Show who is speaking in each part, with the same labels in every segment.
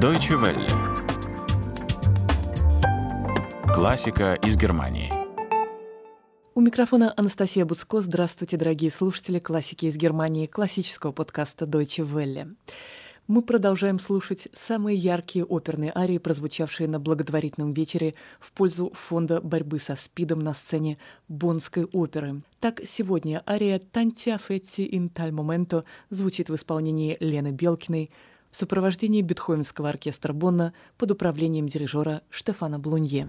Speaker 1: Deutsche Welle. Классика из Германии.
Speaker 2: У микрофона Анастасия Буцко. Здравствуйте, дорогие слушатели классики из Германии, классического подкаста Deutsche Welle. Мы продолжаем слушать самые яркие оперные арии, прозвучавшие на благотворительном вечере в пользу фонда борьбы со СПИДом на сцене Боннской оперы. Так, сегодня ария «Танти Фетти ин таль моменто» звучит в исполнении Лены Белкиной в сопровождении Бетховенского оркестра Бонна под управлением дирижера Штефана Блунье.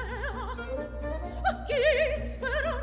Speaker 3: aquí, spero